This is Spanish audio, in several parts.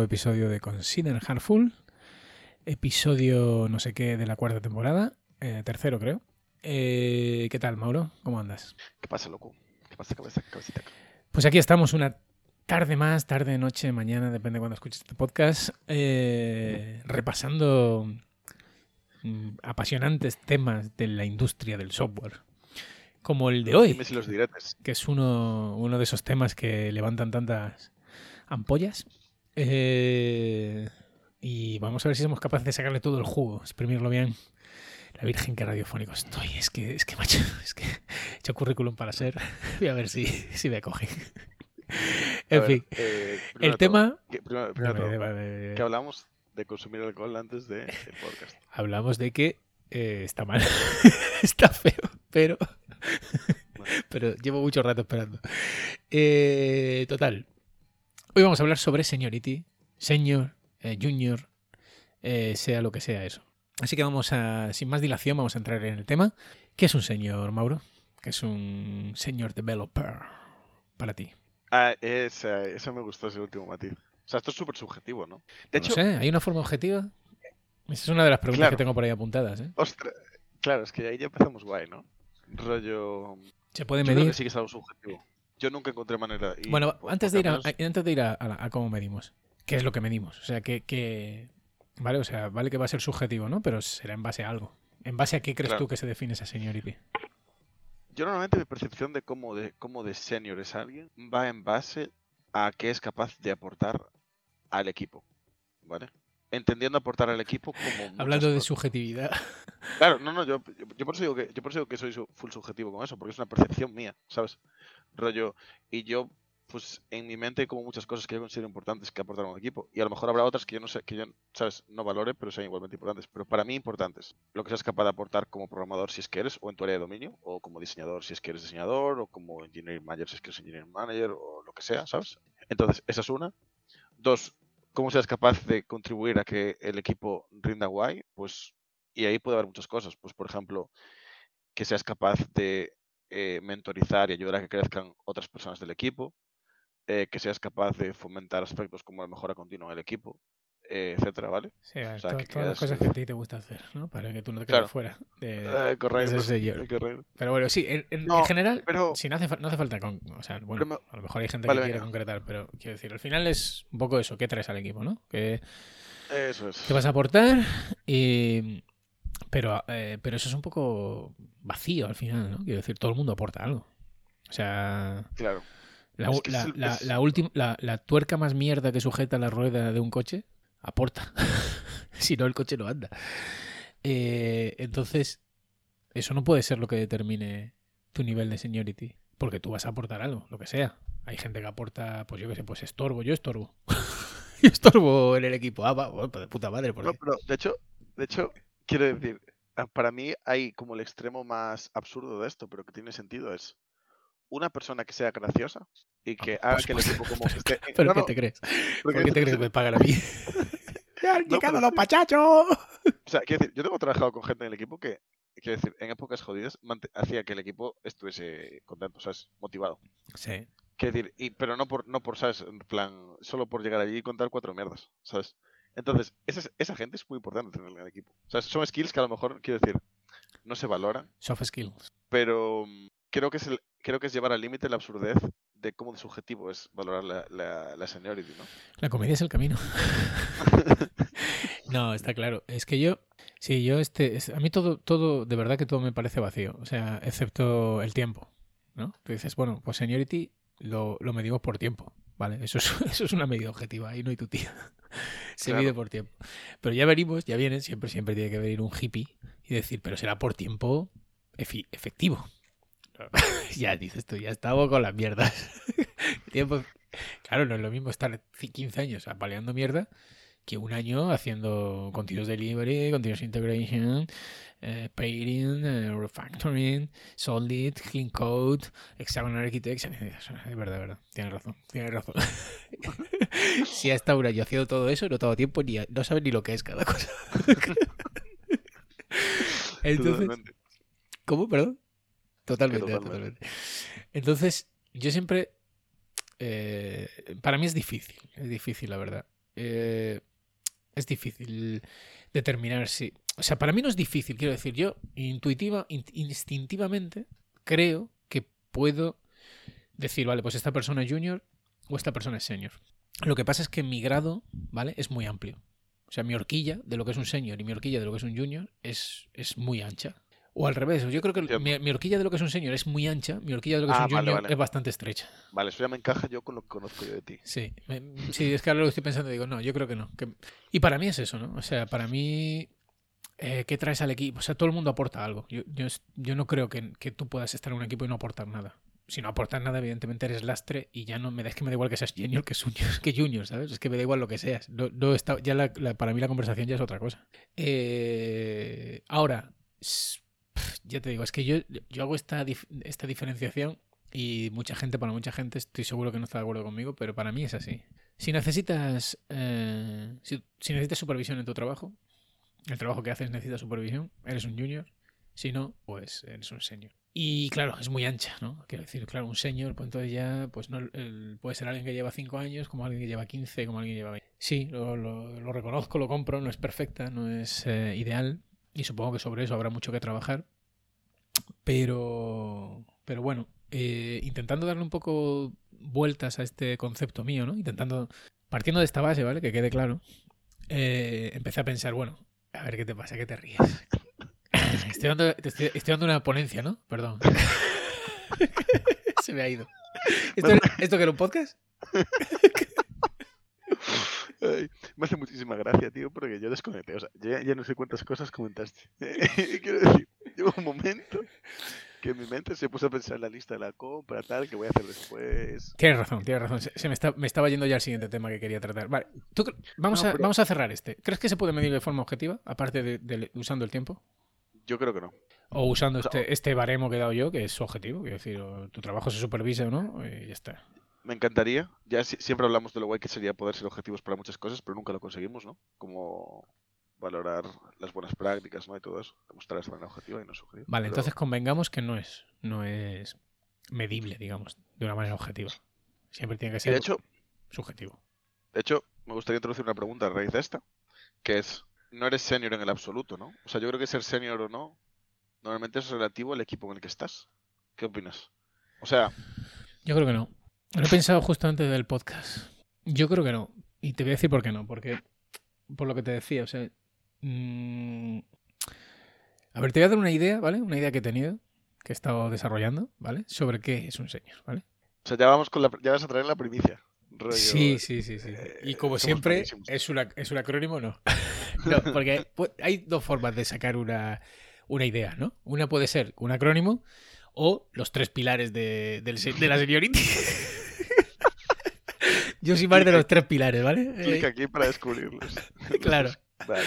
nuevo episodio de Consider Hardful. Episodio no sé qué de la cuarta temporada. eh, tercero, creo. Eh, ¿Qué tal, Mauro? ¿Cómo andas? ¿Qué pasa, loco? ¿Qué pasa, cabeza, cabecita? Pues aquí estamos una tarde más, tarde, noche, mañana, depende de cuando escuches este podcast, eh, repasando mm, apasionantes temas de la industria del software. Como el de hoy, si los que es uno, uno de esos temas que levantan tantas ampollas. Eh, y vamos a ver si somos capaces de sacarle todo el jugo, exprimirlo bien. La virgen que radiofónico estoy. Es que, es que, macho, es que he hecho currículum para ser. Voy a ver si, si me cogen. En ver, fin, eh, el de tema. que- primero, de todo, que hablamos de consumir alcohol antes del podcast. Hablamos de que eh, está mal, está feo, pero, pero llevo mucho rato esperando. Eh, total, hoy vamos a hablar sobre seniority, senior, eh, junior, eh, sea lo que sea eso. Así que vamos a, sin más dilación, vamos a entrar en el tema. ¿Qué es un senior, Mauro? ¿Qué es un senior developer para ti? Ah, eso me gustó, ese último matiz. O sea, esto es súper subjetivo, ¿no? De No hecho, sé, ¿hay una forma objetiva? Esa es una de las preguntas Claro. que tengo por ahí apuntadas. ¿eh? ostras, claro, es que ahí ya empezamos guay, ¿no? Rollo... ¿Se puede Yo creo medir? que sí que es algo subjetivo. Yo nunca encontré manera... y, Bueno, pues, antes de ir, a, menos- antes de ir a, a- a cómo medimos, ¿qué es lo que medimos? O sea, que, que- Vale, o sea, vale que va a ser subjetivo, ¿no? Pero será en base a algo. ¿En base a qué crees Claro. tú que se define esa seniority? Yo normalmente mi percepción de cómo de cómo de senior es alguien va en base a qué es capaz de aportar al equipo, ¿vale? Entendiendo aportar al equipo como Hablando de cosas. subjetividad. Claro, no, no, yo, yo, yo por eso digo que yo por eso digo que soy full subjetivo con eso, porque es una percepción mía, ¿sabes? Rollo y yo pues en mi mente hay como muchas cosas que yo considero importantes que aportar a un equipo y a lo mejor habrá otras que yo no sé que yo sabes no valore pero sean igualmente importantes pero para mí importantes. Lo que seas capaz de aportar como programador si es que eres o en tu área de dominio o como diseñador si es que eres diseñador o como engineering manager si es que eres engineering manager o lo que sea sabes entonces esa es una. Dos cómo seas capaz de contribuir a que el equipo rinda guay pues y ahí puede haber muchas cosas. Pues por ejemplo que seas capaz de eh, mentorizar y ayudar a que crezcan otras personas del equipo eh, que seas capaz de fomentar aspectos como la mejora continua en el equipo, eh, etcétera, ¿vale? Sí, a ver, O sea, to- que todas las cosas que a ti te gusta hacer, ¿no? Para que tú no te quedes Claro. fuera. de- Eh, correcto. ese señor. correcto. Pero bueno, sí, en, en- en No, general, pero- sí, no hace, no hace falta. Con, o sea, bueno, me- a lo mejor hay gente Vale, que quiere venga. concretar, pero quiero decir, al final es un poco eso. ¿Qué traes al equipo, no? Que, Eso es. que vas a aportar y... Pero, eh, pero eso es un poco vacío al final, ¿no? Quiero decir, todo el mundo aporta algo. O sea, Claro. la, Es que la, es el- la- es- la última, la, la tuerca más mierda que sujeta la rueda de un coche aporta. si no, el coche no anda. Eh, entonces, eso no puede ser lo que determine tu nivel de seniority. Porque tú vas a aportar algo, lo que sea. Hay gente que aporta, pues yo qué sé, pues estorbo, yo estorbo. yo estorbo en el equipo. Ah, va, pues de puta madre. porque- No, pero de hecho, de hecho, quiero decir, ah, para mí hay como el extremo más absurdo de esto, pero que tiene sentido es una persona que sea graciosa y que haga que el equipo como Pero, que esté... pero no, ¿qué te crees? ¿Por qué te es- crees que me pagan a mí? ¡Ya han No, llegado pero los pachachos! O sea, quiero decir, yo tengo trabajado con gente en el equipo que, quiero decir, en épocas jodidas hacía que el equipo estuviese contento, ¿sabes? Motivado. Sí. Quiero decir, y, pero no por, no por, ¿sabes? En plan, solo por llegar allí y contar cuatro mierdas, ¿sabes? Entonces, esa, esa gente es muy importante tenerla en el equipo. O sea, son skills que a lo mejor, quiero decir, no se valoran, Soft skills. pero mm, creo que es, el- creo que es llevar al límite la absurdez de cómo de subjetivo es valorar la, la, la seniority, ¿no? La comedia es el camino. no, está claro. Es que yo, sí, yo este, es- a mí todo, todo, de verdad que todo me parece vacío. O sea, excepto el tiempo, ¿no? Tú dices, bueno, pues seniority lo, lo medimos por tiempo, ¿vale? Eso es, eso es una medida objetiva, ahí no hay tu tía. Se Claro. mide por tiempo. Pero ya venimos, ya vienen, siempre, siempre tiene que venir un hippie y decir, pero será por tiempo efectivo. ya dices tú, ya estamos con las mierdas. tiempo, Claro, no es lo mismo estar ci- 15 años apaleando mierda que un año haciendo continuous delivery, continuous integration, eh, pairing, eh, refactoring, solid, clean code, hexagonal architecture. Es verdad, es verdad. Tienes razón, tienes razón. si ha estado un año haciendo todo eso, no tengo tiempo ni a- no sabe ni lo que es cada cosa. Entonces, Totalmente. ¿Cómo? Perdón. Totalmente, totalmente. totalmente. Entonces, yo siempre. eh, para mí es difícil, es difícil, la verdad. eh, es difícil determinar si... O sea, para mí no es difícil, quiero decir, yo intuitiva, in- instintivamente creo que puedo decir, vale, pues esta persona es junior o esta persona es senior. Lo que pasa es que mi grado, ¿vale? Es muy amplio. O sea, mi horquilla de lo que es un senior y mi horquilla de lo que es un junior es, es muy ancha. O al revés, yo creo que mi, mi horquilla de lo que es un senior es muy ancha, mi horquilla de lo que Ah, es un vale, junior vale. es bastante estrecha. Vale, eso ya me encaja yo con lo que conozco yo de ti. Sí, me- sí, es que ahora lo estoy pensando y digo, no, yo creo que no. que- Y para mí es eso, ¿no? O sea, para mí, eh, ¿qué traes al equipo? O sea, todo el mundo aporta algo. Yo, yo, no creo que, que tú puedas estar en un equipo y no aportar nada. Si no aportas nada, evidentemente eres lastre y ya no me da, es que me da igual que seas junior que junior, que junior ¿sabes? Es que me da igual lo que seas. No, no está, ya la- la- para mí la conversación ya es otra cosa. Eh, ahora, ya te digo, es que yo, yo hago esta, dif- esta diferenciación y mucha gente, para mucha gente, estoy seguro que no está de acuerdo conmigo, pero para mí es así. Si necesitas, eh, si, si necesitas supervisión en tu trabajo, el trabajo que haces necesita supervisión, eres un junior. Si no, pues eres un senior. Y claro, es muy ancha, ¿no? Quiero decir, claro, un senior, pues entonces ya, pues no, el- puede ser alguien que lleva 5 años, como alguien que lleva 15, como alguien que lleva 20. Sí, lo, lo- lo reconozco, lo compro, no es perfecta, no es eh, ideal. Y supongo que sobre eso habrá mucho que trabajar. Pero, pero bueno, eh, intentando darle un poco vueltas a este concepto mío, ¿no? Intentando, partiendo de esta base, ¿vale? Que quede claro, eh, empecé a pensar, bueno, a ver qué te pasa, qué te ríes. Estoy dando, te estoy, estoy dando una ponencia, ¿no? Perdón. Se me ha ido. ¿Esto, era- ¿Esto que era un podcast? Ay, me hace muchísima gracia, tío, porque yo desconecté. O sea, ya, ya no sé cuántas cosas comentaste. Quiero decir, llegó un momento que mi mente se puso a pensar en la lista de la compra, tal, que voy a hacer después. Tienes razón, tienes razón. Se, se me, está- me estaba yendo ya al siguiente tema que quería tratar. Vale, tú vamos, No, a, pero- vamos a cerrar este. ¿Crees que se puede medir de forma objetiva, aparte de, de- usando el tiempo? Yo creo que no. O usando este, este baremo que he dado yo, que es objetivo, quiero decir, o tu trabajo se supervisa o no, y ya está. Me encantaría. Ya si- siempre hablamos de lo guay que sería poder ser objetivos para muchas cosas, pero nunca lo conseguimos, ¿no? Como valorar las buenas prácticas, ¿no? Y todo eso. Demostrar esa manera objetiva y no subjetiva. Vale, Pero- entonces convengamos que no es, no es medible, digamos, de una manera objetiva. Siempre tiene que ser de hecho, subjetivo. de hecho, me gustaría introducir una pregunta a raíz de esta, que es, no eres senior en el absoluto, ¿no? O sea, yo creo que ser senior o no, normalmente es relativo al equipo en el que estás. ¿Qué opinas? O sea, Yo creo que no. Lo he pensado justo antes del podcast. Yo creo que no. Y te voy a decir por qué no. Porque, por lo que te decía, o sea. Mm, A ver, te voy a dar una idea, ¿vale? Una idea que he tenido, que he estado desarrollando, ¿vale? Sobre qué es un señor, ¿vale? o sea ya vamos con la, ya vas a traer la primicia. rollo, Sí, sí, sí, sí. eh, Y como siempre. ¿es, una, ¿es un acrónimo no? no, porque hay dos formas de sacar una, una idea, ¿no? Una puede ser un acrónimo o los tres pilares de, del de la seniority. Yo soy más de los tres pilares, ¿vale? Clic Eh, aquí para descubrirlos. claro. Vale.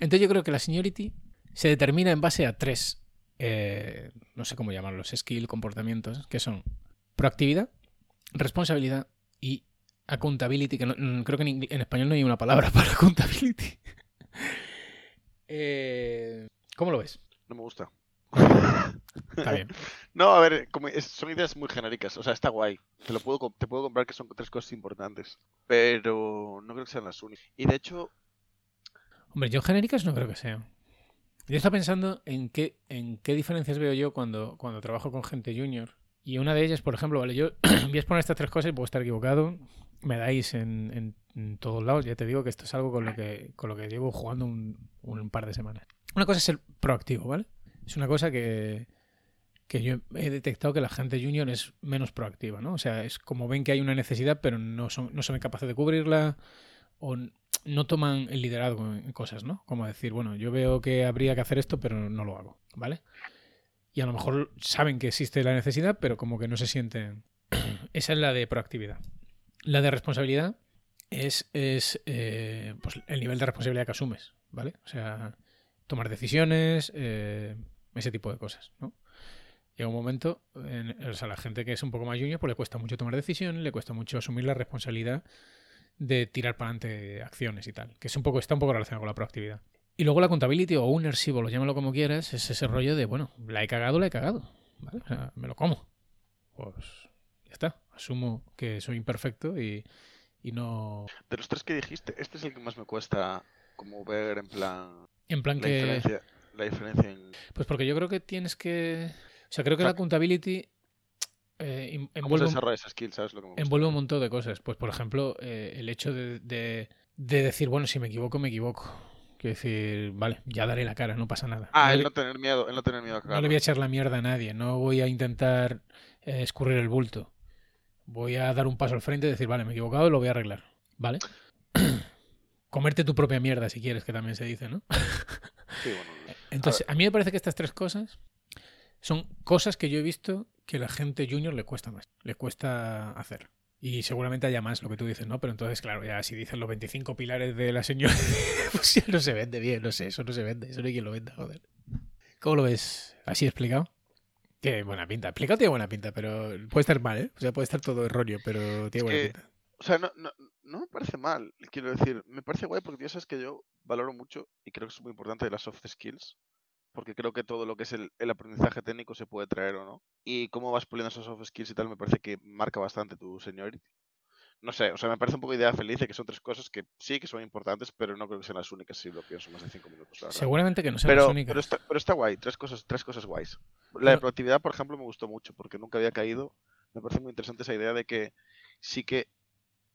Entonces yo creo que la seniority se determina en base a tres, eh, no sé cómo llamarlos, skill, comportamientos, que son proactividad, responsabilidad y accountability, que no- mm, creo que en, español no hay una palabra para accountability. Eh, ¿Cómo lo ves? No me gusta. Está bien. No, a ver, como es- son ideas muy genéricas. O sea, está guay. Te lo puedo, te puedo comprar que son tres cosas importantes. Pero no creo que sean las únicas. Y de hecho, Hombre, yo genéricas no creo que sean. Yo estaba pensando en qué, en qué diferencias veo yo cuando, cuando trabajo con gente junior. Y una de ellas, por ejemplo, vale, yo voy a exponer estas tres cosas y puedo estar equivocado. Me dais en, todos lados. Ya te digo que esto es algo con lo que, con lo que llevo jugando un, un par de semanas. Una cosa es ser proactivo, ¿vale? Es una cosa que, que yo he detectado que la gente junior es menos proactiva, ¿no? O sea, es como ven que hay una necesidad, pero no son, no son capaces de cubrirla o no toman el liderazgo en cosas, ¿no? Como decir, bueno, yo veo que habría que hacer esto, pero no lo hago, ¿vale? Y a lo mejor saben que existe la necesidad, pero como que no se sienten. Esa es la de proactividad. La de responsabilidad es, es eh, pues el nivel de responsabilidad que asumes, ¿vale? O sea, tomar decisiones, eh, ese tipo de cosas, ¿no? Llega un momento, en, o sea, la gente que es un poco más junior, pues le cuesta mucho tomar decisiones, le cuesta mucho asumir la responsabilidad de tirar para adelante acciones y tal, que es un poco, está un poco relacionado con la proactividad. Y luego la accountability o ownership, o lo llámalo como quieras, es ese rollo de, bueno, la he cagado, la he cagado, ¿vale? O sea, me lo como. Pues ya está, asumo que soy imperfecto y, y no... De los tres que dijiste, este es el que más me cuesta como ver en plan En plan la que... diferencia, la diferencia en Pues porque yo creo que tienes que... O sea, creo que la accountability eh, em- cómo se envuelve, skill, ¿sabes lo que me gusta? envuelve un montón de cosas. Pues, por ejemplo, eh, el hecho de, de- de decir, bueno, si me equivoco, me equivoco. Quiero decir, vale, ya daré la cara, no pasa nada. Ah, no, el le, no tener miedo, el no tener miedo a no le voy a echar la mierda a nadie, no voy a intentar eh, escurrir el bulto. Voy a dar un paso al frente y decir, vale, me he equivocado, lo voy a arreglar. ¿Vale? Comerte tu propia mierda, si quieres, que también se dice, ¿no? Sí, bueno, Entonces, a mí me parece que estas tres cosas son cosas que yo he visto que la gente junior le cuesta más, le cuesta hacer. Y seguramente haya más lo que tú dices, ¿no? Pero entonces, claro, ya si dicen los 25 pilares de la señora, pues ya no se vende bien, no sé, eso no se vende, eso no hay quien lo venda, joder. ¿Cómo lo ves? ¿Así explicado? Tiene buena pinta. Explicado tiene buena pinta, pero puede estar mal, ¿eh? O sea, puede estar todo erróneo, pero tiene buena que- pinta. O sea, no, no, no me parece mal, quiero decir, me parece guay porque ya sabes que yo valoro mucho y creo que es muy importante las soft skills, porque creo que todo lo que es el, el aprendizaje técnico se puede traer o no. Y cómo vas puliendo esos soft skills y tal, me parece que marca bastante tu seniority. No sé, o sea, me parece un poco idea feliz de que son tres cosas que sí que son importantes, pero no creo que sean las únicas si lo pienso más de cinco minutos. Seguramente que no sean Pero, las únicas. pero, está, pero está guay, tres cosas, tres cosas guays. La de productividad, por ejemplo, me gustó mucho porque nunca había caído. Me parece muy interesante esa idea de que sí que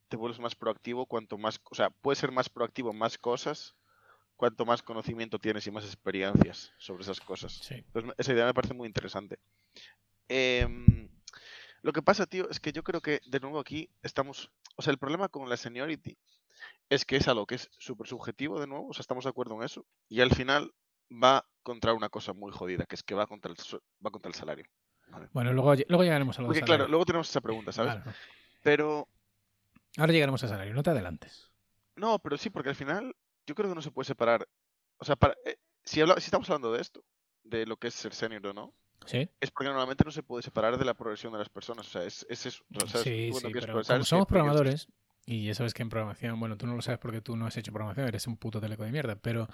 te vuelves más proactivo cuanto más, o sea, puedes ser más proactivo en más cosas cuanto más conocimiento tienes y más experiencias sobre esas cosas. Sí. Entonces, esa idea me parece muy interesante. Em, lo que pasa, tío, es que yo creo que de nuevo aquí estamos, o sea, el problema con la seniority es que es algo que es súper subjetivo de nuevo, o sea, estamos de acuerdo en eso, y al final va contra una cosa muy jodida, que es que va contra el, su- va contra el salario. ¿vale? Bueno, luego, luego llegaremos a lo Porque del claro, salario. luego tenemos esa pregunta, ¿sabes? Claro. Pero, Ahora llegaremos al salario, no te adelantes. no, pero sí, porque al final yo creo que no se puede separar, o sea, para, eh, si, habla- si estamos hablando de esto, de lo que es ser senior o no, ¿Sí? es porque normalmente no se puede separar de la progresión de las personas, o sea, es, es eso. o sea, Sí, sí, pero como que somos programadores, y ya sabes que en programación, bueno, tú no lo sabes porque tú no has hecho programación, eres un puto teleco de mierda, pero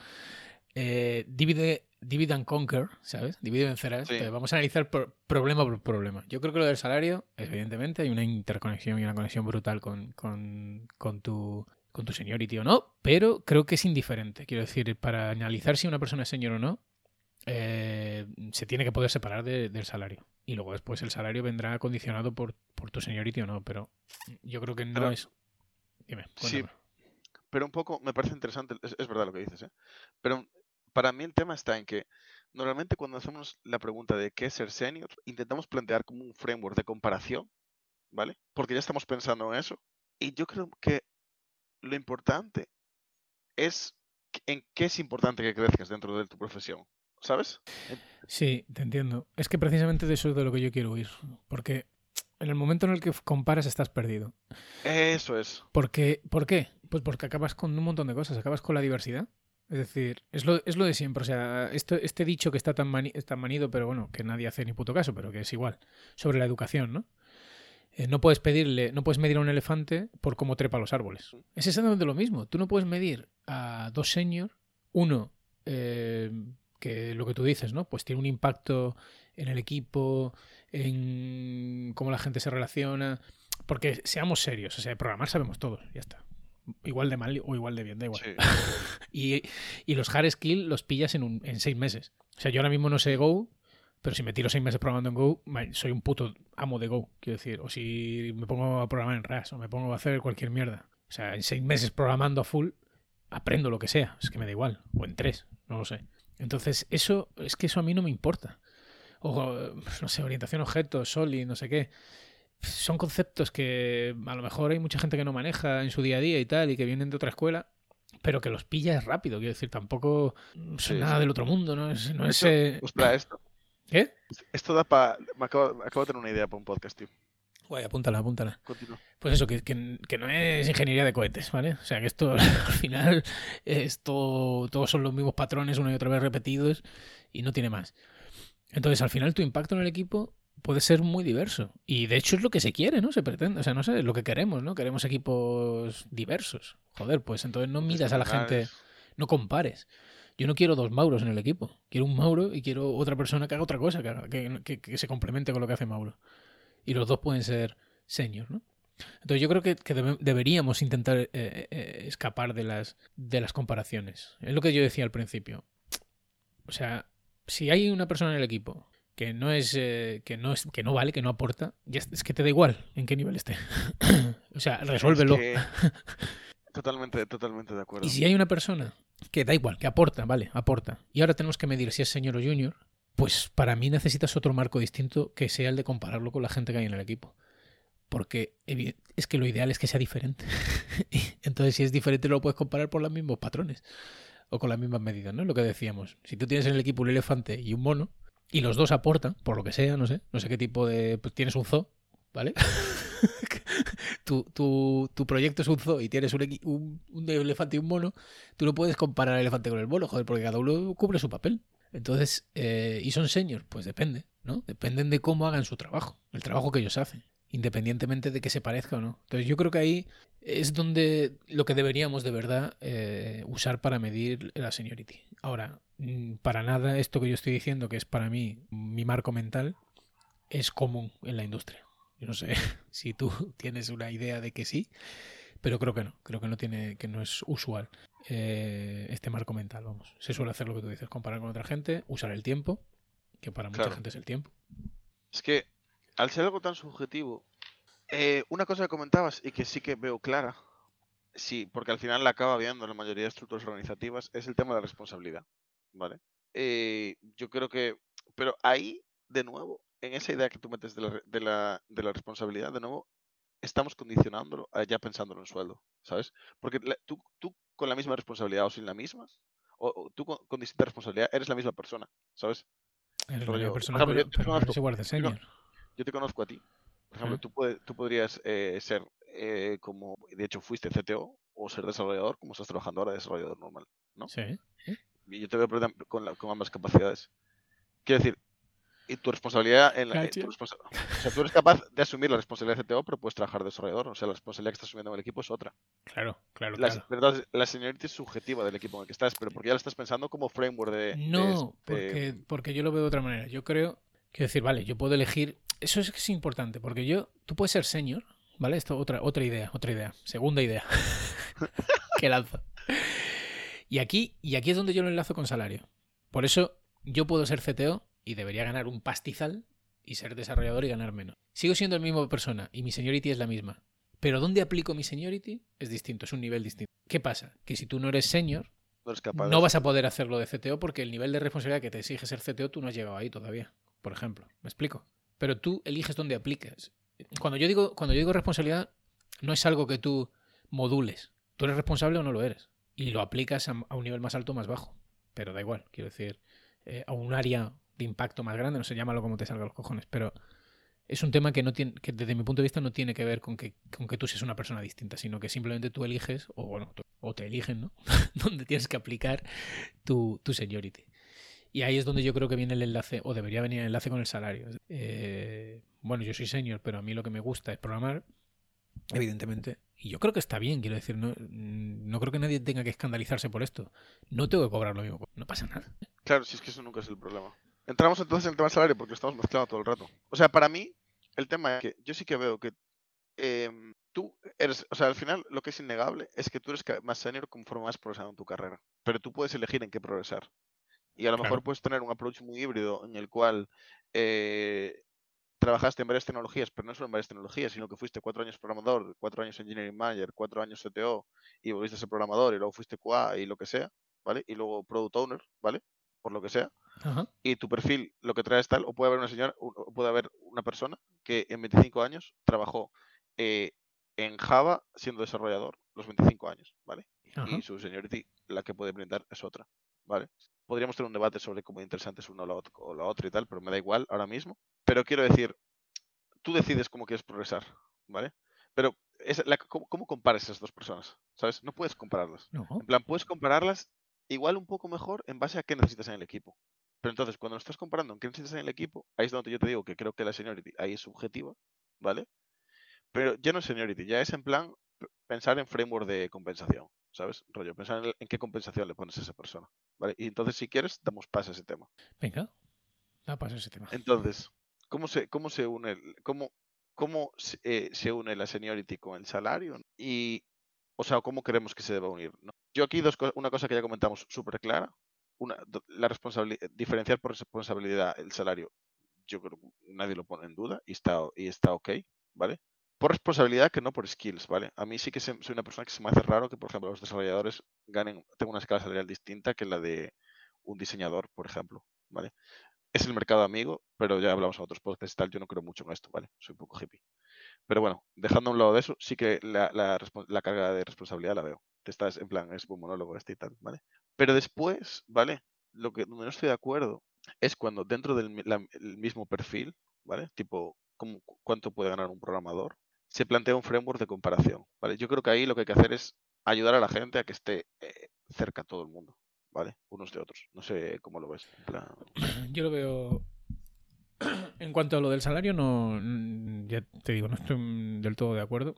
eh, divide, divide and conquer, ¿sabes? Divide y vencerás. Sí. Vamos a analizar por- problema por problema. Yo creo que lo del salario, evidentemente, hay una interconexión y una conexión brutal con, con, con tu con tu seniority o no, pero creo que es indiferente. Quiero decir, para analizar si una persona es señor o no, eh, se tiene que poder separar de- del salario. Y luego después el salario vendrá condicionado por, por tu seniority o no, pero yo creo que no Pero- es... Dime, Sí, pero un poco me parece interesante, es, es verdad lo que dices, ¿eh? Pero para mí el tema está en que normalmente cuando hacemos la pregunta de qué es ser senior, intentamos plantear como un framework de comparación, ¿vale? Porque ya estamos pensando en eso. Y yo creo que lo importante es en qué es importante que crezcas dentro de tu profesión, ¿sabes? Sí, te entiendo. Es que precisamente de eso es de lo que yo quiero huir. Porque en el momento en el que comparas estás perdido. Eso es. Porque, ¿Por qué? Pues porque acabas con un montón de cosas. Acabas con la diversidad. Es decir, es lo, es lo de siempre. O sea, esto, este dicho que está tan, mani- tan manido, pero bueno, que nadie hace ni puto caso, pero que es igual. Sobre la educación, ¿no? Eh, no puedes pedirle, no puedes medir a un elefante por cómo trepa los árboles. Es exactamente lo mismo. Tú no puedes medir a dos senior, uno eh, que lo que tú dices, ¿no? Pues tiene un impacto en el equipo, en cómo la gente se relaciona. Porque seamos serios, o sea, programar sabemos todos, ya está. Igual de mal o igual de bien, da igual. Sí. Y, y los hard skill los pillas en, un, en seis meses. O sea, yo ahora mismo no sé Go, pero si me tiro seis meses programando en Go, soy un puto amo de Go, quiero decir. O si me pongo a programar en Rust o me pongo a hacer cualquier mierda. O sea, en seis meses programando a full, aprendo lo que sea. Es que me da igual. O en tres, no lo sé. Entonces, eso, es que eso a mí no me importa. O, no sé, orientación a objetos, Solid, no sé qué. Son conceptos que a lo mejor hay mucha gente que no maneja en su día a día y tal, y que vienen de otra escuela, pero que los pillas rápido. Quiero decir, tampoco son Sí, nada sí. del otro mundo, no es, no es Esto- eh, Ostras, esto, ¿Qué? esto da para... Me acabo, acabo de tener una idea para un podcast, tío. Guay, apúntala, apúntala. Continúa. Pues eso, que, que- que no es ingeniería de cohetes, ¿vale? O sea, que esto al final es todo, todos son los mismos patrones una y otra vez repetidos y no tiene más. Entonces, al final tu impacto en el equipo puede ser muy diverso. Y de hecho es lo que se quiere, ¿no? Se pretende, o sea, no sé, es lo que queremos, ¿no? Queremos equipos diversos. Joder, pues entonces no miras a la gente, no compares. Yo no quiero dos Mauros en el equipo. Quiero un Mauro y quiero otra persona que haga otra cosa, que, que, que- se complemente con lo que hace Mauro. Y los dos pueden ser senior, ¿no? Entonces yo creo que, que debe- deberíamos intentar eh, eh, escapar de las, de las comparaciones. Es lo que yo decía al principio. O sea, si hay una persona en el equipo que no es, eh, que no es, que no vale, que no aporta, ya es, es que te da igual en qué nivel esté. o sea, resuélvelo. Es que- Totalmente, totalmente de acuerdo. Y si hay una persona que da igual, que aporta, vale, aporta, y ahora tenemos que medir si es señor o junior, pues para mí necesitas otro marco distinto que sea el de compararlo con la gente que hay en el equipo. Porque es que lo ideal es que sea diferente. Entonces, si es diferente, lo puedes comparar por los mismos patrones o con las mismas medidas, ¿no? Lo que decíamos. Si tú tienes en el equipo un elefante y un mono, y los dos aportan, por lo que sea, no sé, no sé qué tipo de. Pues tienes un zoo, ¿vale? tu, tu, tu proyecto es un zoo y tienes un, un, un elefante y un mono, tú no puedes comparar el elefante con el mono, joder, porque cada uno cubre su papel. Entonces, eh, ¿y son seniors? Pues depende, ¿no? Dependen de cómo hagan su trabajo, el trabajo que ellos hacen, independientemente de que se parezca o no. Entonces, yo creo que ahí es donde lo que deberíamos de verdad eh, usar para medir la seniority. Ahora, mm, para nada esto que yo estoy diciendo, que es para mí mi marco mental, es común en la industria. Yo no sé si tú tienes una idea de que sí, pero creo que no. Creo que no tiene, que no es usual eh, este marco mental. Vamos, se suele hacer lo que tú dices, comparar con otra gente, usar el tiempo, que para mucha gente es el tiempo. Es que al ser algo tan subjetivo, eh, una cosa que comentabas y que sí que veo clara, sí, porque al final la acaba viendo en la mayoría de estructuras organizativas, es el tema de la responsabilidad, ¿vale? Eh, yo creo que, pero ahí, de nuevo, en esa idea que tú metes de la, de la, de la responsabilidad, de nuevo, estamos condicionándolo a ya pensándolo en sueldo, ¿sabes? Porque la- tú, tú con la misma responsabilidad o sin la misma, o, o tú con, con distinta responsabilidad, eres la misma persona, ¿sabes? Eres la Rollo, misma persona, ejemplo, pero, yo te pero conozco- igual de yo senior. yo te conozco a ti. Por ejemplo, tú, puede- tú podrías eh, ser eh, como, de hecho fuiste CTO, o ser desarrollador, como estás trabajando ahora, desarrollador normal. ¿no? Sí. Y yo te veo con, la- con ambas capacidades. Quiero decir, y tu responsabilidad en la, eh, tu responsa- o sea, tú eres capaz de asumir la responsabilidad de CTO, pero puedes trabajar de desarrollador. O sea, la responsabilidad que estás asumiendo en el equipo es otra. Claro, claro, La, claro. entonces, la seniority es subjetiva del equipo en el que estás, pero porque ya lo estás pensando como framework de. No, de- porque, porque yo lo veo de otra manera. Yo creo, quiero decir, vale, yo puedo elegir. Eso es que es importante, porque yo, tú puedes ser senior, ¿vale? Esto otra, otra idea, otra idea, segunda idea que lanzo. Y aquí, y aquí es donde yo lo enlazo con salario. Por eso yo puedo ser CTO y debería ganar un pastizal y ser desarrollador y ganar menos. Sigo siendo el mismo persona y mi seniority es la misma. Pero ¿dónde aplico mi seniority? Es distinto, es un nivel distinto. ¿Qué pasa? Que si tú no eres senior, no eres capaz no vas a poder hacerlo de CTO porque el nivel de responsabilidad que te exige ser CTO tú no has llegado ahí todavía, por ejemplo. ¿Me explico? Pero tú eliges dónde aplicas. Cuando yo digo, cuando yo digo responsabilidad, no es algo que tú modules. Tú eres responsable o no lo eres. Y lo aplicas a, a un nivel más alto o más bajo. Pero da igual, quiero decir, eh, a un área de impacto más grande, no sé, llámalo como te salga los cojones, pero es un tema que no tiene, que desde mi punto de vista no tiene que ver con que, con que tú seas una persona distinta, sino que simplemente tú eliges, o bueno, o te eligen, ¿no? donde tienes que aplicar tu, tu seniority. Y ahí es donde yo creo que viene el enlace, o debería venir el enlace con el salario. Eh, bueno, yo soy senior, pero a mí lo que me gusta es programar, evidentemente. Y yo creo que está bien, quiero decir, no, no creo que nadie tenga que escandalizarse por esto. No tengo que cobrar lo mismo, no pasa nada. Claro, si es que eso nunca es el problema. Entramos entonces en el tema del salario porque lo estamos mezclando todo el rato. O sea, para mí, el tema es que yo sí que veo que em, tú eres, o sea, al final lo que es innegable es que tú eres más senior conforme vas progresando en tu carrera. Pero tú puedes elegir en qué progresar. Y a lo Claro. mejor puedes tener un approach muy híbrido en el cual eh, trabajaste en varias tecnologías, pero no solo en varias tecnologías, sino que fuiste cuatro años programador, cuatro años engineering manager, cuatro años CTO y volviste a ser programador y luego fuiste QA y lo que sea, ¿vale? Y luego product owner, ¿vale? Por lo que sea Ajá. y tu perfil lo que trae es tal, o puede haber una señora, o puede haber una persona que en 25 años trabajó eh, en Java siendo desarrollador los 25 años, ¿vale? Ajá. Y su seniority, la que puede brindar es otra, ¿vale? Podríamos tener un debate sobre cómo interesante es una o la, ot- o la otra y tal, pero me da igual ahora mismo. Pero quiero decir, tú decides cómo quieres progresar, ¿vale? Pero es la- ¿cómo, cómo comparas esas dos personas? ¿Sabes? No puedes compararlas. No. En plan, puedes compararlas igual un poco mejor en base a qué necesitas en el equipo. Pero entonces, cuando lo estás comparando en qué necesitas en el equipo, ahí es donde yo te digo que creo que la seniority ahí es subjetiva, ¿vale? Pero ya no es seniority, ya es en plan pensar en framework de compensación, ¿sabes? Rollo, pensar en, el- en qué compensación le pones a esa persona, ¿vale? Y entonces, si quieres, damos paso a ese tema. Venga. Da paso a ese tema. Entonces, ¿cómo se, cómo se une, el- cómo, cómo se, eh, se une la seniority con el salario y, o sea, cómo queremos que se deba unir. ¿no? Yo aquí dos, una cosa que ya comentamos súper clara, una, la responsabilidad, diferenciar por responsabilidad el salario, yo creo que nadie lo pone en duda y está, y está ok, ¿vale? Por responsabilidad que no por skills, ¿vale? A mí sí que soy una persona que se me hace raro que, por ejemplo, los desarrolladores ganen, tengo una escala salarial distinta que la de un diseñador, por ejemplo, ¿vale? Es el mercado amigo, pero ya hablamos en otros podcasts y tal, yo no creo mucho en esto, ¿vale? Soy un poco hippie. Pero bueno, dejando a un lado de eso, sí que la, la la carga de responsabilidad la veo. Te estás, en plan, es un monólogo este y tal, ¿vale? Pero después, ¿vale? Lo que no estoy de acuerdo es cuando dentro del mismo perfil, ¿vale? Tipo, ¿cómo- cu- ¿cuánto puede ganar un programador? Se plantea un framework de comparación, ¿vale? Yo creo que ahí lo que hay que hacer es ayudar a la gente a que esté eh, cerca a todo el mundo, ¿vale? Unos de otros. No sé cómo lo ves. plan, Yo lo veo. En cuanto a lo del salario, no. mm, Ya te digo, no estoy del todo de acuerdo.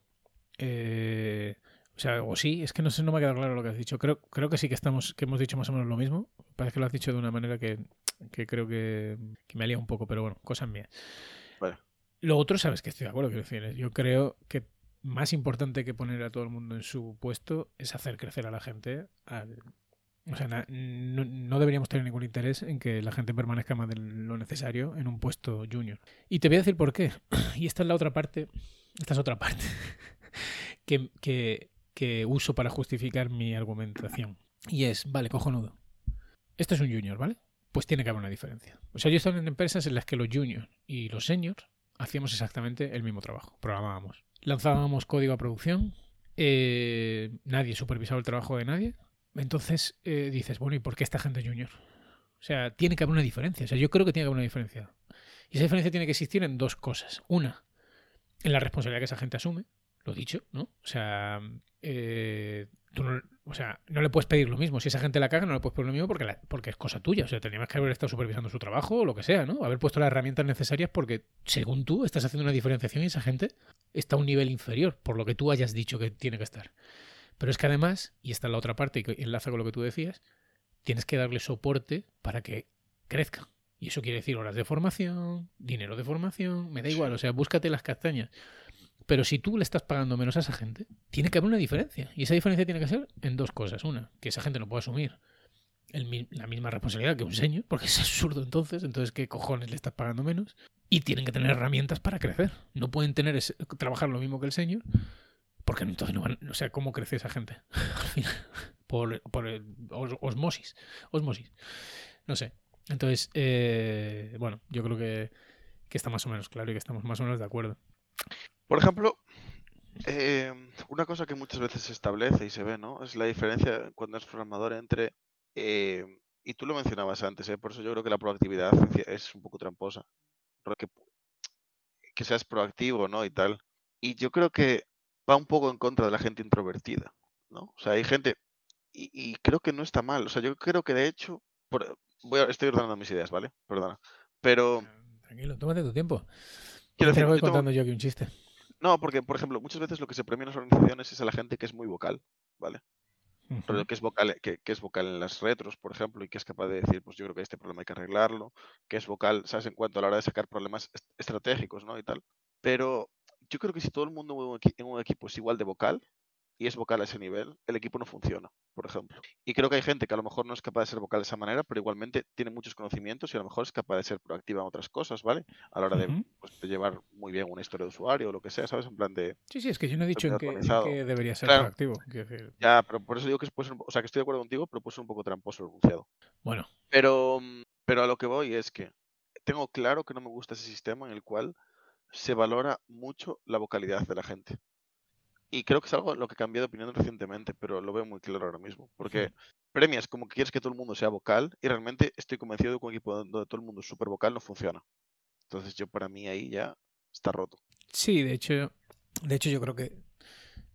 Eh, o sea, o sí, es que no sé, no me ha quedado claro lo que has dicho. Creo, creo que sí que estamos, que hemos dicho más o menos lo mismo. Parece que lo has dicho de una manera que, que creo que, que me alía un poco, pero bueno, cosas mías. Lo otro, sabes que estoy de acuerdo, quiero decir, eh, yo creo que más importante que poner a todo el mundo en su puesto es hacer crecer a la gente al, o sea, no, deberíamos tener ningún interés en que la gente permanezca más de lo necesario en un puesto junior. Y te voy a decir por qué. Y esta es la otra parte, esta es otra parte que, que, uso para justificar mi argumentación. Y es, vale, cojonudo. Este es un junior, ¿vale? Pues tiene que haber una diferencia. O sea, yo he estado en empresas en las que los juniors y los seniors hacíamos exactamente el mismo trabajo. Programábamos. Lanzábamos código a producción. eh, nadie supervisaba el trabajo de nadie. Entonces eh, dices, bueno, ¿y por qué esta gente junior? O sea, tiene que haber una diferencia. O sea, yo creo que tiene que haber una diferencia. Y esa diferencia tiene que existir en dos cosas. Una, en la responsabilidad que esa gente asume, lo dicho, ¿no? O sea, eh, tú no, o sea, no le puedes pedir lo mismo. Si esa gente la caga, no le puedes pedir lo mismo porque, la- porque es cosa tuya. O sea, tenías que haber estado supervisando su trabajo o lo que sea, ¿no? Haber puesto las herramientas necesarias porque, según tú, estás haciendo una diferenciación y esa gente está a un nivel inferior por lo que tú hayas dicho que tiene que estar. Pero es que además, y esta es la otra parte que enlaza con lo que tú decías, tienes que darle soporte para que crezca. Y eso quiere decir horas de formación, dinero de formación, me da igual, o sea, búscate las castañas. Pero si tú le estás pagando menos a esa gente, tiene que haber una diferencia. Y esa diferencia tiene que ser en dos cosas. Una, que esa gente no puede asumir el la misma responsabilidad que un señor, porque es absurdo entonces. Entonces, ¿qué cojones le estás pagando menos? Y tienen que tener herramientas para crecer. No pueden tener ese- trabajar lo mismo que el señor, porque entonces no van. O sea, ¿cómo crece esa gente? Por, por osmosis. Osmosis. No sé. Entonces, eh, bueno, yo creo que, que está más o menos claro y que estamos más o menos de acuerdo. Por ejemplo, eh, una cosa que muchas veces se establece y se ve, ¿no? Es la diferencia cuando eres programador entre, eh, y tú lo mencionabas antes, ¿eh? Por eso yo creo que la proactividad es un poco tramposa. Que seas proactivo, ¿no? Y tal. Y yo creo que va un poco en contra de la gente introvertida, ¿no? O sea, hay gente, y, y creo que no está mal. O sea, yo creo que de hecho, por- voy a, estoy ordenando mis ideas, ¿vale? Perdona. Pero, Tranquilo, tómate tu tiempo. quiero decir, voy yo contando yo aquí un chiste. No, porque, por ejemplo, muchas veces lo que se premia en las organizaciones es a la gente que es muy vocal, ¿vale? Que es vocal, que, que es vocal en las retros, por ejemplo, y que es capaz de decir, pues yo creo que este problema hay que arreglarlo, que es vocal, ¿sabes? En cuanto a la hora de sacar problemas est- estratégicos, ¿no? Y tal. Pero yo creo que si todo el mundo en un, equipo es igual de vocal y es vocal a ese nivel, el equipo no funciona, por ejemplo. Y creo que hay gente que a lo mejor no es capaz de ser vocal de esa manera, pero igualmente tiene muchos conocimientos y a lo mejor es capaz de ser proactiva en otras cosas, ¿vale? A la hora de, pues, de llevar muy bien una historia de usuario o lo que sea, ¿sabes? En plan de, Sí, sí, es que yo no he dicho en qué debería ser Claro. proactivo. Decir, Ya, pero por eso digo que puede ser, un po- o sea, que estoy de acuerdo contigo, pero puede ser un poco tramposo el enunciado. Bueno, Pero, pero a lo que voy es que tengo claro que no me gusta ese sistema en el cual se valora mucho la vocalidad de la gente. Y creo que es algo en lo que cambié de opinión recientemente, pero lo veo muy claro ahora mismo. Porque premias como que quieres que todo el mundo sea vocal y realmente estoy convencido de que un equipo donde todo el mundo es súper vocal no funciona. Entonces yo para mí ahí ya está roto. sí, de hecho, de hecho yo creo que,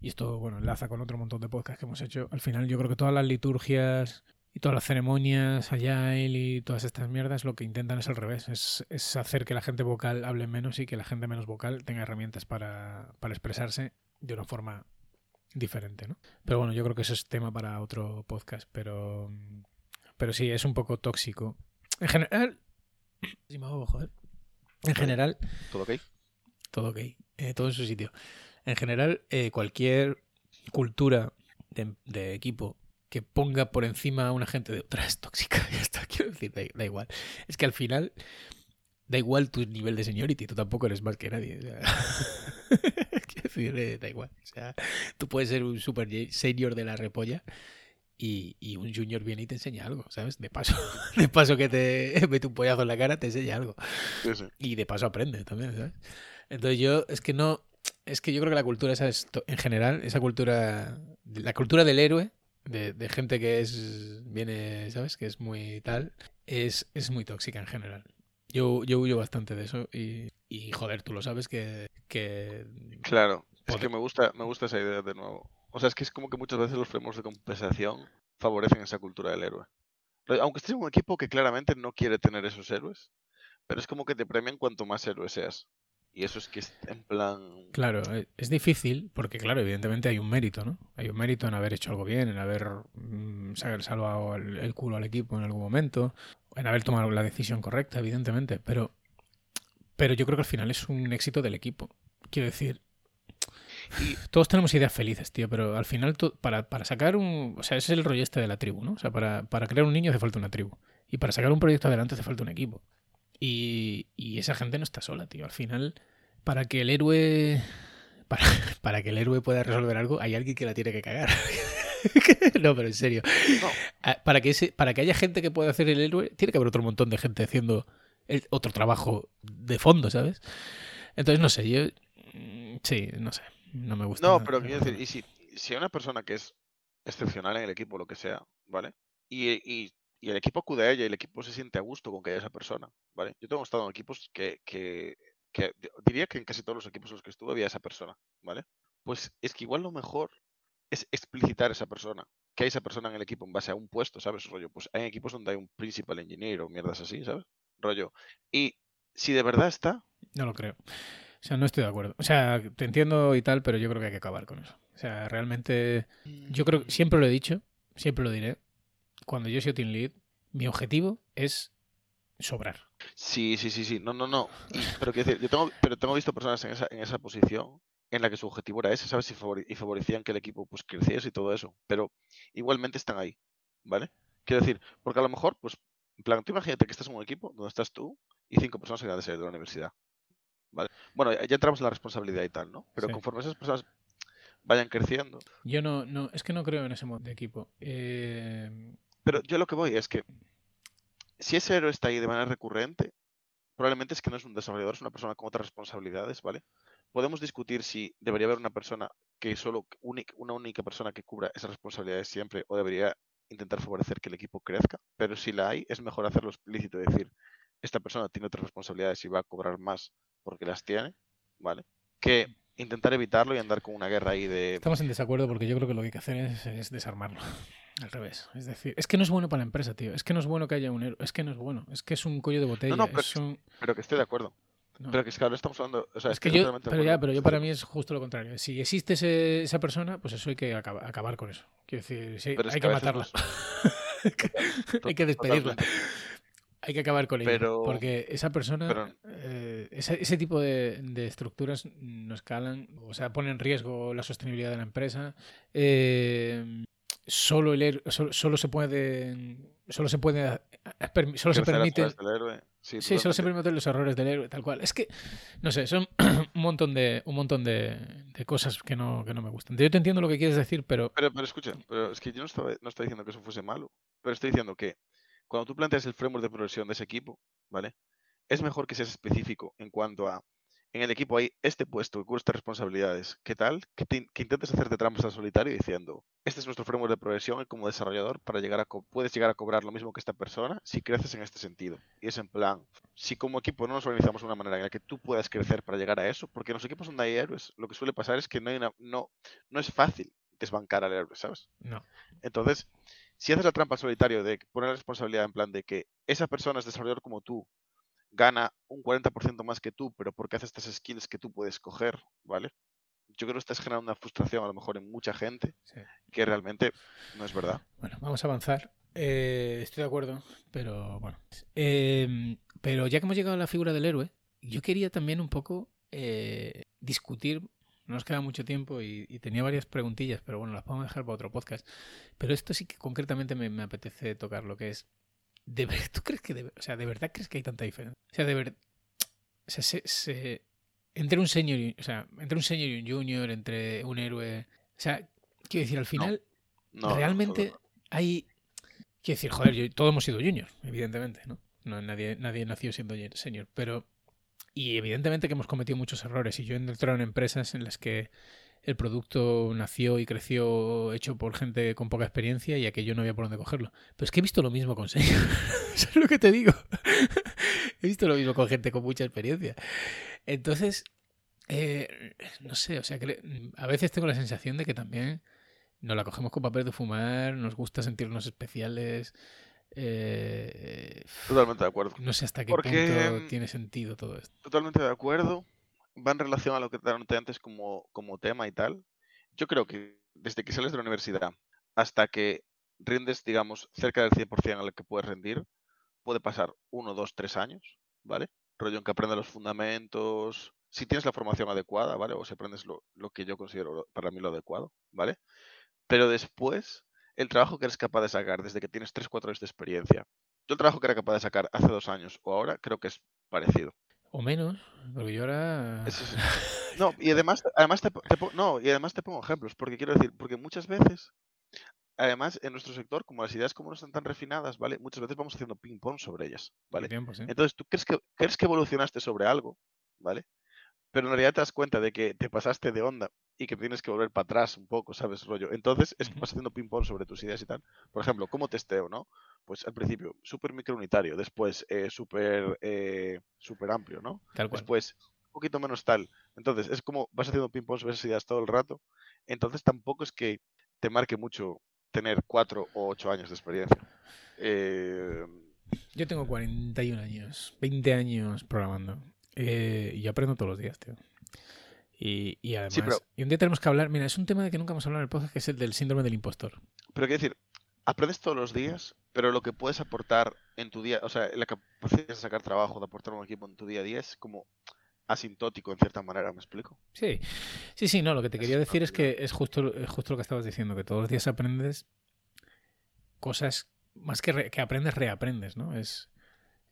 y esto, bueno, enlaza con otro montón de podcasts que hemos hecho, al final yo creo que todas las liturgias y todas las ceremonias, Agile y todas estas mierdas, lo que intentan es al revés, es, es hacer que la gente vocal hable menos y que la gente menos vocal tenga herramientas para, para expresarse de una forma diferente, ¿no? Pero bueno, yo creo que eso es tema para otro podcast, pero, pero sí, es un poco tóxico. En general. En general, ¿Todo ok? todo ok, eh, todo en su sitio. En general, eh, cualquier cultura de, de equipo que ponga por encima a una gente de otra es tóxica. Ya está, quiero decir, da, da igual. Es que al final da igual tu nivel de seniority, tú tampoco eres más que nadie. O sea, quiero decir, eh, da igual. O sea, tú puedes ser un super senior de la repolla y, y un junior viene y te enseña algo, ¿sabes? De paso, de paso que te mete un pollazo en la cara, te enseña algo. Sí, sí. Y de paso aprende también, ¿sabes? Entonces yo, es que no, es que yo creo que la cultura esa es, to- en general, esa cultura, la cultura del héroe, de, de gente que es, viene, ¿sabes? Que es muy tal, es, es muy tóxica en general. Yo, yo huyo bastante de eso y, y joder, tú lo sabes que, que Claro, es Poder- que me gusta, me gusta esa idea de nuevo. O sea, es que es como que muchas veces los frameworks de compensación favorecen esa cultura del héroe. Aunque estés en un equipo que claramente no quiere tener esos héroes, pero es como que te premian cuanto más héroe seas. Y eso es que es en plan... Claro, e- es difícil porque, claro, evidentemente hay un mérito, ¿no? Hay un mérito en haber hecho algo bien, en haber mm, sa- salvado el, el culo al equipo en algún momento, en haber tomado la decisión correcta, evidentemente, pero, pero yo creo que al final es un éxito del equipo. Quiero decir, Y todos tenemos ideas felices, tío, pero al final para, para sacar un... O sea, ese es el rollo este de la tribu, ¿no? O sea, para, para crear un niño hace falta una tribu. Y para sacar un proyecto adelante hace falta un equipo. Y, y esa gente no está sola, tío. Al final, para que el héroe... Para, para que el héroe pueda resolver algo, hay alguien que la tiene que cagar. no, pero en serio. no, Ah, Para que, ese, para que haya gente que pueda hacer el héroe, tiene que haber otro montón de gente haciendo el- otro trabajo de fondo, ¿sabes? Entonces, no sé, yo... mm, Sí, no sé. No me gusta. no, pero quiero decir, y si, si hay una persona que es excepcional en el equipo, lo que sea, ¿vale? Y, y- y el equipo acude a ella y el equipo se siente a gusto con que haya esa persona, ¿vale? Yo tengo estado en equipos que, que, que di- diría que en casi todos los equipos en los que estuve había esa persona, ¿vale? Pues es que igual lo mejor es explicitar esa persona, que hay esa persona en el equipo en base a un puesto, ¿sabes? Rollo, pues hay equipos donde hay un principal engineer o mierdas así, ¿sabes? Rollo. Y si de verdad está, No lo creo. O sea, no estoy de acuerdo. O sea, te entiendo y tal, pero yo creo que hay que acabar con eso. O sea, realmente, yo creo, siempre lo he dicho, siempre lo diré. Cuando yo soy team lead, mi objetivo es sobrar. Sí, sí, sí, sí. No, no, no. Y- pero quiero decir, yo tengo, pero tengo visto personas en esa, en esa posición en la que su objetivo era ese, ¿sabes? Y, favore- y favorecían que el equipo pues creciese y todo eso. Pero igualmente están ahí, ¿vale? Quiero decir, porque a lo mejor, pues, en plan, tú imagínate que estás en un equipo donde estás tú y cinco personas que acaban de salir de la universidad. ¿Vale? Bueno, ya ya entramos en la responsabilidad y tal, ¿no? Pero Sí. conforme esas personas vayan creciendo. Yo no, no, es que no creo en ese modo de equipo. Eh, Pero yo lo que voy es que si ese héroe está ahí de manera recurrente, probablemente es que no es un desarrollador, es una persona con otras responsabilidades, ¿vale? Podemos discutir si debería haber una persona que solo, una única persona que cubra esas responsabilidades siempre o debería intentar favorecer que el equipo crezca, pero si la hay, es mejor hacerlo explícito, es decir, esta persona tiene otras responsabilidades y va a cobrar más porque las tiene, ¿vale? Que intentar evitarlo y andar con una guerra ahí de... estamos en desacuerdo porque yo creo que lo que hay que hacer es, es desarmarlo. Al revés. Es decir, es que no es bueno para la empresa, tío. Es que no es bueno que haya un héroe. Es que no es bueno. Es que es un cuello de botella. no, pero es es- un- Pero que estoy de acuerdo. no. Pero que es que ahora estamos hablando... O sea, Es que yo, pero ya, pero yo para mí es justo lo contrario. Si existe ese- esa persona, pues eso hay que acaba- acabar con eso. Quiero decir, sí, Pero hay que matarla. hay que despedirla. Hay que acabar con ella. Pero- porque esa persona, pero- eh, ese, ese tipo de, de estructuras no escalan, o sea, pone en riesgo la sostenibilidad de la empresa. Eh, solo el héroe- solo, solo se puede solo se puede eh, solo se permite. Sí, Sí, solo se permiten los errores del héroe, tal cual. Es que, no sé, son un montón de, un montón de, de cosas que no, que no me gustan. Yo te entiendo lo que quieres decir, pero Pero, pero escucha, pero es que yo no estaba, no estoy diciendo que eso fuese malo, pero estoy diciendo que cuando tú planteas el framework de progresión de ese equipo, ¿vale? Es mejor que seas específico en cuanto a, en el equipo hay este puesto que cubre estas responsabilidades, ¿qué tal? Que, te- que intentes hacerte trampas al solitario diciendo, este es nuestro framework de progresión y como desarrollador para llegar a, puedes llegar a cobrar lo mismo que esta persona si creces en este sentido. Y es en plan, si como equipo no nos organizamos de una manera en la que tú puedas crecer para llegar a eso, porque en los equipos donde hay héroes, lo que suele pasar es que no, hay una- no, no es fácil desbancar al héroe, ¿sabes? no. Entonces, si haces la trampa al solitario de poner la responsabilidad en plan de que esa persona es desarrollador como tú, gana un 40% más que tú, pero porque hace estas skills que tú puedes coger, ¿vale? Yo creo que estás generando una frustración a lo mejor en mucha gente Sí. que realmente no es verdad. Bueno, vamos a avanzar. Eh, estoy de acuerdo, pero bueno. Eh, pero ya que hemos llegado a la figura del héroe, yo quería también un poco eh, discutir. No nos queda mucho tiempo y, y tenía varias preguntillas, pero bueno, las podemos dejar para otro podcast. Pero esto sí que concretamente me, me apetece tocar, lo que es. ¿De ver- ¿Tú crees que de, o sea, de verdad crees que hay tanta diferencia? O sea, de verdad. O sea, se, se- entre un senior y, o sea, entre un senior y un junior, entre un héroe. O sea, quiero decir, al final, No, no, realmente no. hay. Quiero decir, joder, yo- todos hemos sido junior, evidentemente, ¿no? no nadie, nadie nació siendo senior, pero. Y evidentemente que hemos cometido muchos errores. Y yo he entrado en empresas en las que el producto nació y creció hecho por gente con poca experiencia y aquello no había por dónde cogerlo. Pero es que he visto lo mismo con senior. Eso es lo que te digo. he visto lo mismo con gente con mucha experiencia. Entonces, eh, no sé, o sea, que a veces tengo la sensación de que también nos la cogemos con papel de fumar, nos gusta sentirnos especiales. eh, Totalmente de acuerdo. no sé hasta qué Porque, punto tiene sentido todo esto. Totalmente de acuerdo. Va en relación a lo que te anoté antes como, como tema y tal. Yo creo que desde que sales de la universidad hasta que rindes, digamos, cerca del 100% a lo que puedes rendir, puede pasar uno, dos, tres años, ¿vale? Rollo en que aprendas los fundamentos, si tienes la formación adecuada, ¿vale? O si aprendes lo, lo que yo considero para mí lo adecuado, ¿vale? Pero después, el trabajo que eres capaz de sacar desde que tienes 3, 4 años de experiencia, yo el trabajo que era capaz de sacar hace dos años o ahora, creo que es parecido. O menos, porque yo ahora... Es- No, y además, además te, no, y además te pongo ejemplos, porque quiero decir, porque muchas veces, además, en nuestro sector, como las ideas como no están tan refinadas, ¿vale? Muchas veces vamos haciendo ping-pong sobre ellas, ¿vale? tiempo, sí. Entonces, tú crees que, crees que evolucionaste sobre algo, ¿vale? Pero en realidad te das cuenta de que te pasaste de onda y que tienes que volver para atrás un poco, ¿sabes? Rollo. Entonces, es que vas haciendo ping-pong sobre tus ideas y tal. Por ejemplo, ¿cómo testeo, no? Pues al principio, súper microunitario, después, eh, súper eh, súper amplio, ¿no? Tal cual. después un poquito menos tal. Entonces, es como vas haciendo ping-pong sobre esas ideas todo el rato. Entonces, tampoco es que te marque mucho tener cuatro o ocho años de experiencia. Eh, Yo tengo 41 años, 20 años programando. eh, y aprendo todos los días, tío. Y, y además, pero- y un día tenemos que hablar, mira, es un tema de que nunca hemos hablado en el podcast, que es el del síndrome del impostor. pero quiero decir, aprendes todos los días, pero lo que puedes aportar en tu día, o sea, la capacidad de sacar trabajo, de aportar a un equipo en tu día a día es como asintótico en cierta manera, ¿me explico? Sí, sí, sí, no, lo que te Es quería decir es que es justo, es justo lo que estabas diciendo, que todos los días aprendes cosas, más que, re- que aprendes, reaprendes, ¿no? Es,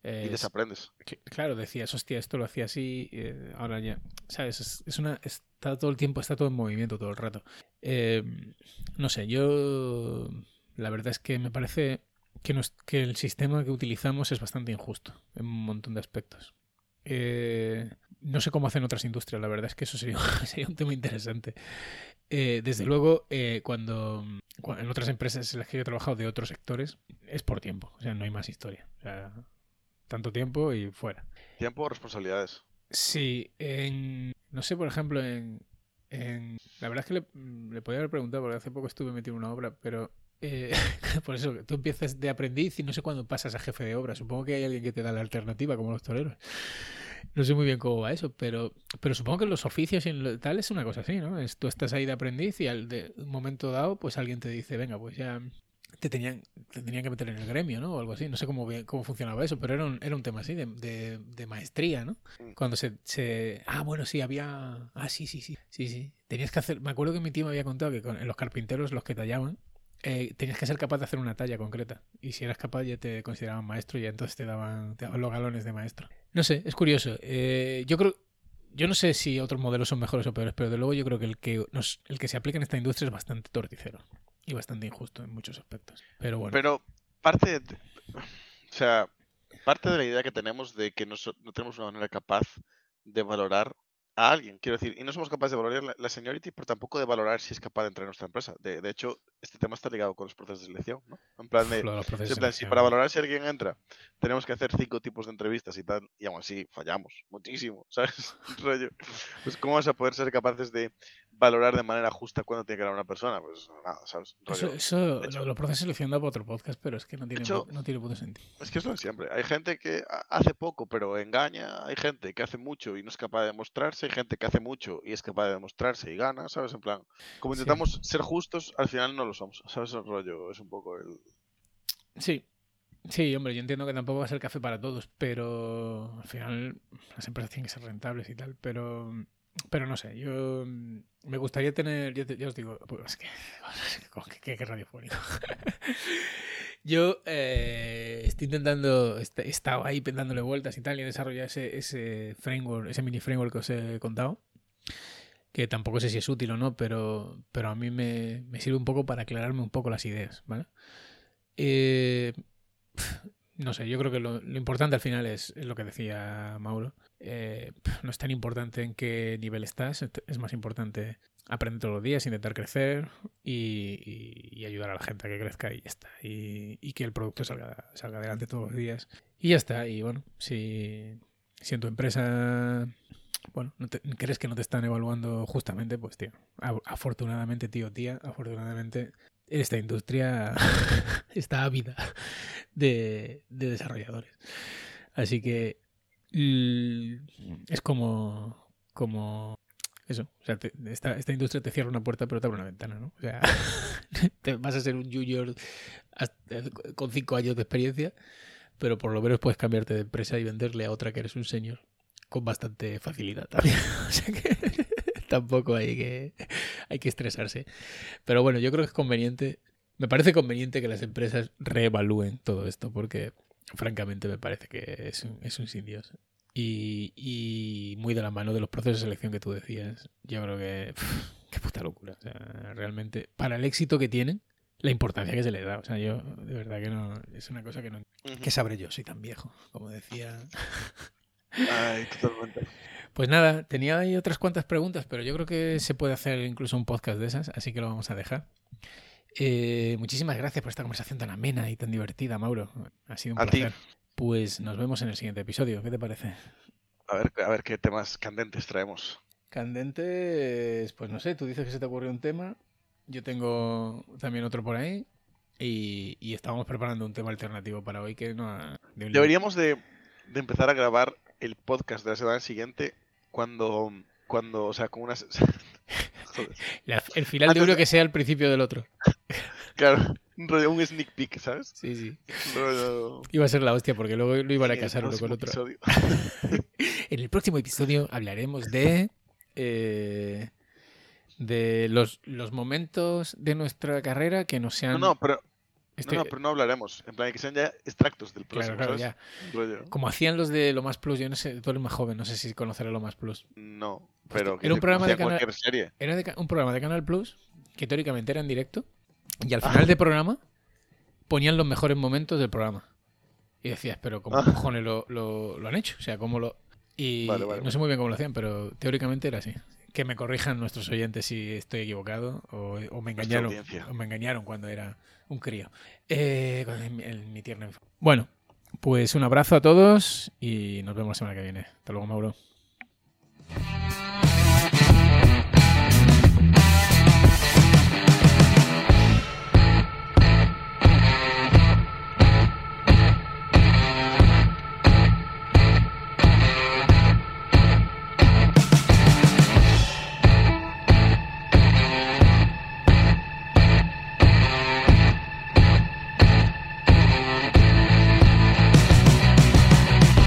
Y es- desaprendes. claro, decías, hostia, esto lo hacía así, eh, ahora ya, ¿sabes? Es, es una, está todo el tiempo, está todo en movimiento todo el rato. Eh, no sé, yo, la verdad es que me parece que, nos- que el sistema que utilizamos es bastante injusto en un montón de aspectos. Eh, no sé cómo hacen otras industrias, la verdad es que eso sería, sería un tema interesante. Eh, desde luego, cuando, cua- en otras empresas en las que yo he trabajado de otros sectores, es por tiempo, o sea, no hay más historia. O sea, tanto tiempo y fuera. Tiempo o responsabilidades. Sí, en, no sé, por ejemplo, en, en- la verdad es que le, le podía haber preguntado, porque hace poco estuve metido en una obra, pero eh, por eso, tú empiezas de aprendiz y no sé cuándo pasas a jefe de obra. Supongo que hay alguien que te da la alternativa, como los toreros. No sé muy bien cómo va eso, pero, pero supongo que en los oficios y en lo, tal es una cosa así, ¿no? Es, tú estás ahí de aprendiz y al de un momento dado, pues alguien te dice, venga, pues ya te tenían, te tenían que meter en el gremio, ¿no? O algo así. No sé cómo, cómo funcionaba eso, pero era un, era un tema así, de, de, de maestría, ¿no? Mm. Cuando se, se... Ah, bueno, sí, había... Ah, sí, sí, sí. Sí, sí. Tenías que hacer... Me acuerdo que mi tío me había contado que con, en los carpinteros, los que tallaban, eh, tenías que ser capaz de hacer una talla concreta. Y si eras capaz ya te consideraban maestro y ya entonces te daban, te daban los galones de maestro. No sé, es curioso. Eh, yo creo... Yo no sé si otros modelos son mejores o peores, pero de luego yo creo que el que, nos, el que se aplica en esta industria es bastante torticero y bastante injusto en muchos aspectos. Pero bueno, Pero parte, de- o sea, parte de la idea que tenemos de que no, no tenemos una manera capaz de valorar a alguien, quiero decir, y no somos capaces de valorar la, la seniority, pero tampoco de valorar si es capaz de entrar en nuestra empresa. De, de hecho, este tema está ligado con los procesos de selección, ¿no? En plan de, en plan, si para valorar si alguien entra, tenemos que hacer cinco tipos de entrevistas y tal, y aún así fallamos muchísimo, ¿sabes? Rollo. Pues, ¿cómo vas a poder ser capaces de valorar de manera justa cuándo tiene que entrar una persona? Pues nada, ¿sabes? Eso, eso hecho- lo, lo da para otro podcast, pero es que no tiene, hecho- no tiene puto sentido. Es que es lo de siempre. Hay gente que ha- hace poco pero engaña, hay gente que hace mucho y no es capaz de demostrarse, hay gente que hace mucho y es capaz de demostrarse y gana, ¿sabes? En plan, como Sí. intentamos ser justos, al final no lo somos, ¿sabes? El rollo es un poco el... Sí, Sí, hombre, yo entiendo que tampoco va a ser café para todos, pero al final las empresas tienen que ser rentables y tal, pero pero no sé, yo mm, me gustaría tener, ya, os digo, pues es que, qué radiofónico. yo eh, estoy intentando, he estado ahí dándole vueltas y tal, y he desarrollado ese, ese framework, ese mini framework que os he contado, que tampoco sé si es útil o no, pero, pero a mí me, me sirve un poco para aclararme un poco las ideas, ¿vale? Eh, no sé, yo creo que lo, importante al final es, lo que decía Mauro. Eh, no es tan importante en qué nivel estás, es más importante aprender todos los días, intentar crecer y, ayudar a la gente a que crezca y ya está. Y, que el producto salga, salga adelante todos los días. Y ya está. Y bueno, si, si en tu empresa bueno, no crees que no te están evaluando justamente, pues tío, afortunadamente, tío, tía, afortunadamente esta industria está ávida de, desarrolladores. Así que es como, como eso. O sea, esta, esta, industria te cierra una puerta pero te abre una ventana, ¿no? O sea, te vas a ser un junior con cinco años de experiencia, pero por lo menos puedes cambiarte de empresa y venderle a otra que eres un señor con bastante facilidad también. o sea que tampoco hay que, hay que estresarse. Pero bueno, yo creo que es conveniente, me parece conveniente que las empresas reevalúen todo esto, porque francamente me parece que es un, es un sin Dios. Y, y, muy de la mano de los procesos de selección que tú decías. Yo creo que. qué puta locura. O sea, realmente, para el éxito que tienen, la importancia que se le da. O sea, yo de verdad que no. Es una cosa que no. ¿Qué sabré yo? Soy tan viejo, como decía. Ay, totalmente. Pues nada, tenía ahí otras cuantas preguntas, pero yo creo que se puede hacer incluso un podcast de esas, así que lo vamos a dejar. Eh, muchísimas gracias por esta conversación tan amena y tan divertida, Mauro. Ha sido un placer. Pues nos vemos en el siguiente episodio. ¿Qué te parece? A ver, a ver qué temas candentes traemos. Candentes, pues no sé, tú dices que se te ocurrió un tema. Yo tengo también otro por ahí. Y, y estábamos preparando un tema alternativo para hoy que no Deberíamos de, de empezar a grabar el podcast de la semana siguiente cuando, cuando o sea, con unas... el final de uno que sea el principio del otro. Claro, un sneak peek, ¿sabes? Sí, sí. Iba a ser la hostia porque luego lo iban a casar uno con otro. en el próximo episodio hablaremos de... Eh, de los, los momentos de nuestra carrera que no sean... No, no, pero este no, pero no hablaremos. En plan, que sean ya extractos del próximo. Claro, claro, ya. Como hacían los de Lo Más Plus, yo no sé, tú eres más joven, no sé si conoceré Lo Más Plus. No, pero. era un programa de Canal. Era un programa de Canal Plus que teóricamente era en directo y al final del programa ponían los mejores momentos del programa. Y decías, pero ¿cómo ah. cojones lo, lo, han hecho? O sea, ¿cómo lo.? Y no sé muy bien cómo lo hacían, pero teóricamente era así. Que me corrijan nuestros oyentes si estoy equivocado o, me engañaron o me engañaron cuando era un crío. Eh, mi tierna Bueno, pues un abrazo a todos y nos vemos la semana que viene. Hasta luego, Mauro.